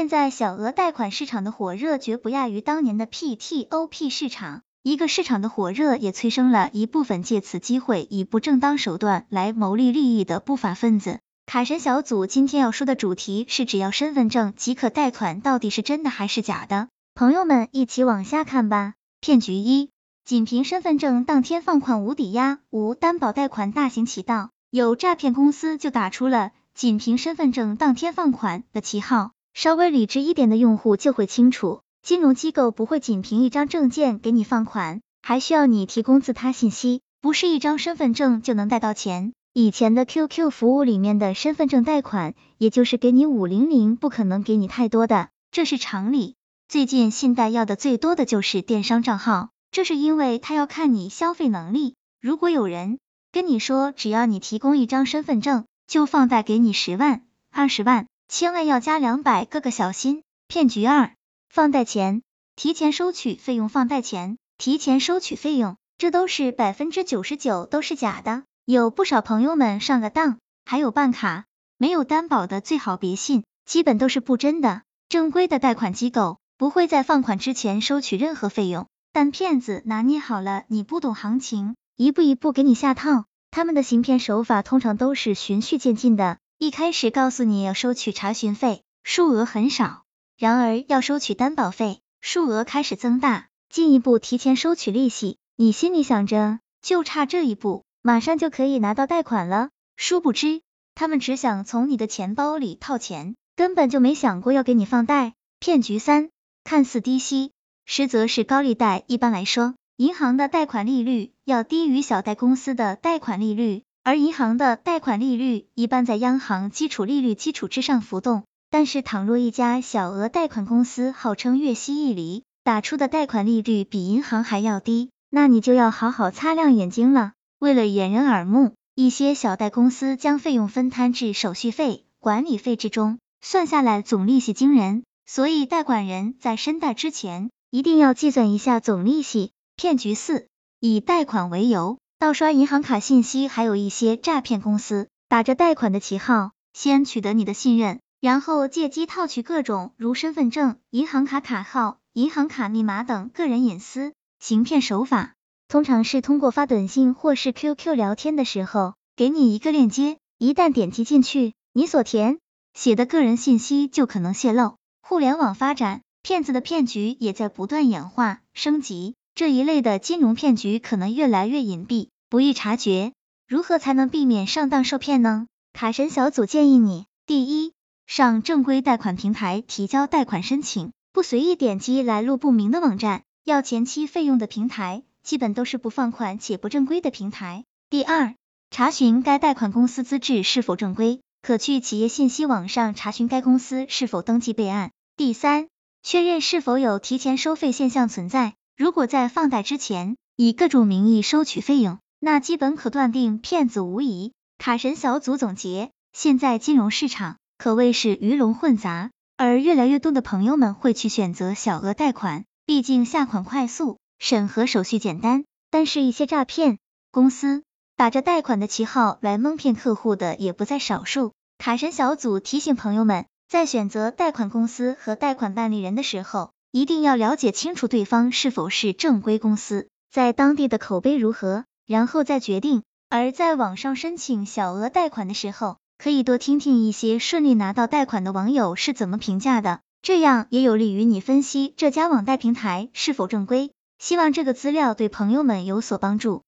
现在小额贷款市场的火热绝不亚于当年的 PTOP 市场，一个市场的火热也催生了一部分借此机会以不正当手段来牟利利益的不法分子。卡神小组今天要说的主题是，只要身份证即可贷款，到底是真的还是假的？朋友们一起往下看吧。骗局一，仅凭身份证当天放款无抵押、无担保贷款大行其道，有诈骗公司就打出了仅凭身份证当天放款的旗号。稍微理智一点的用户就会清楚，金融机构不会仅凭一张证件给你放款，还需要你提供自他信息，不是一张身份证就能贷到钱。以前的 QQ 服务里面的身份证贷款，也就是给你五零零，不可能给你太多的，这是常理。最近信贷要的最多的就是电商账号，这是因为他要看你消费能力。如果有人跟你说，只要你提供一张身份证，就放贷给你十万、二十万。千万要加两百个个小心。骗局二，放贷前提前收取费用，放贷前提前收取费用，这都是百分之九十九都是假的。有不少朋友们上了当，还有办卡没有担保的，最好别信，基本都是不真的。正规的贷款机构不会在放款之前收取任何费用，但骗子拿捏好了你不懂行情，一步一步给你下套。他们的行骗手法通常都是循序渐进的。一开始告诉你要收取查询费，数额很少，然而要收取担保费，数额开始增大，进一步提前收取利息。你心里想着，就差这一步，马上就可以拿到贷款了。殊不知，他们只想从你的钱包里套钱，根本就没想过要给你放贷。骗局三，看似低息，实则是高利贷。一般来说，银行的贷款利率要低于小贷公司的贷款利率。而银行的贷款利率一般在央行基础利率基础之上浮动，但是倘若一家小额贷款公司号称月息一厘，打出的贷款利率比银行还要低，那你就要好好擦亮眼睛了。为了掩人耳目，一些小贷公司将费用分摊至手续费、管理费之中，算下来总利息惊人，所以贷款人在申贷之前一定要计算一下总利息。骗局四，以贷款为由。盗刷银行卡信息，还有一些诈骗公司打着贷款的旗号，先取得你的信任，然后借机套取各种如身份证、银行卡卡号、银行卡密码等个人隐私。行骗手法通常是通过发短信或是 QQ 聊天的时候，给你一个链接，一旦点击进去，你所填写的个人信息就可能泄露。互联网发展，骗子的骗局也在不断演化升级。这一类的金融骗局可能越来越隐蔽，不易察觉。如何才能避免上当受骗呢？卡神小组建议你：第一，上正规贷款平台提交贷款申请，不随意点击来路不明的网站，要前期费用的平台，基本都是不放款且不正规的平台。第二，查询该贷款公司资质是否正规，可去企业信息网上查询该公司是否登记备案。第三，确认是否有提前收费现象存在。如果在放贷之前以各种名义收取费用，那基本可断定骗子无疑。卡神小组总结：现在金融市场可谓是鱼龙混杂，而越来越多的朋友们会去选择小额贷款，毕竟下款快速，审核手续简单。但是，一些诈骗公司打着贷款的旗号来蒙骗客户的也不在少数。卡神小组提醒朋友们，在选择贷款公司和贷款办理人的时候，一定要了解清楚对方是否是正规公司，在当地的口碑如何，然后再决定。而在网上申请小额贷款的时候，可以多听听一些顺利拿到贷款的网友是怎么评价的，这样也有利于你分析这家网贷平台是否正规。希望这个资料对朋友们有所帮助。